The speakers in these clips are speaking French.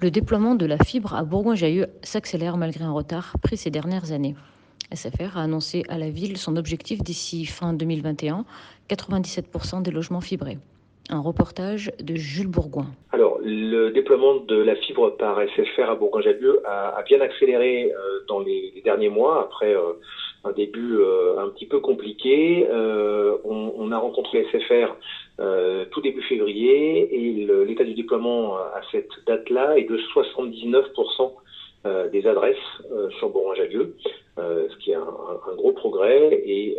Le déploiement de la fibre à Bourgoin-Jallieu s'accélère malgré un retard pris ces dernières années. SFR a annoncé à la ville son objectif d'ici fin 2021, 97% des logements fibrés. Un reportage de Jules Bourgoin. Alors, le déploiement de la fibre par SFR à Bourgoin-Jallieu a, bien accéléré euh, dans les, derniers mois, après euh, un début euh, un petit peu compliqué. On, on, a rencontré SFR euh, tout début février et l'état du déploiement à cette date-là est de 79% euh, des adresses euh, sur Bourgoin-Jallieu, ce qui est un, un, gros progrès et,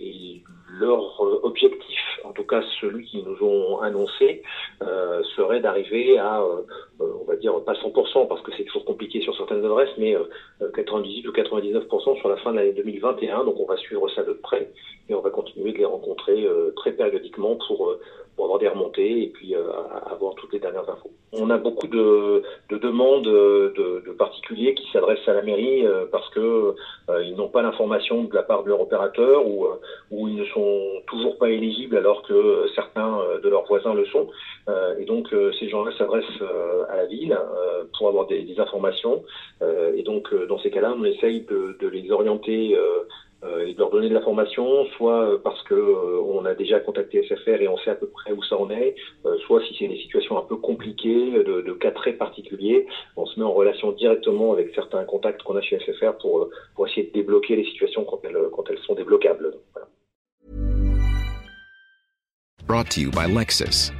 et leur objectif, en tout cas celui qu'ils nous ont annoncé, euh, serait d'arriver à, euh, on va dire, pas 100%, parce que c'est toujours compliqué sur certaines adresses, mais 98 ou 99% sur la fin de l'année 2021. Donc on va suivre ça de près et on va continuer de les rencontrer très périodiquement pour, pour avoir des remontées et puis avoir toutes les dernières infos. On a beaucoup de, de demandes de, de, particuliers qui s'adressent à la mairie parce que ils n'ont pas l'information de la part de leur opérateur ou, ils ne sont toujours pas éligibles alors que certains euh, de leurs voisins le sont. Euh, et donc euh, ces gens-là s'adressent à la ville pour avoir des, informations. et donc dans ces cas-là, on essaye de, les orienter et de leur donner de l'information, soit parce que on a déjà contacté SFR et on sait à peu près où ça en est, soit si c'est des situations un peu compliquées, de, cas très particuliers, on se met en relation directement avec certains contacts qu'on a chez SFR pour, pour essayer de débloquer les situations quand elles, quand elles sont débloquables. Lexus.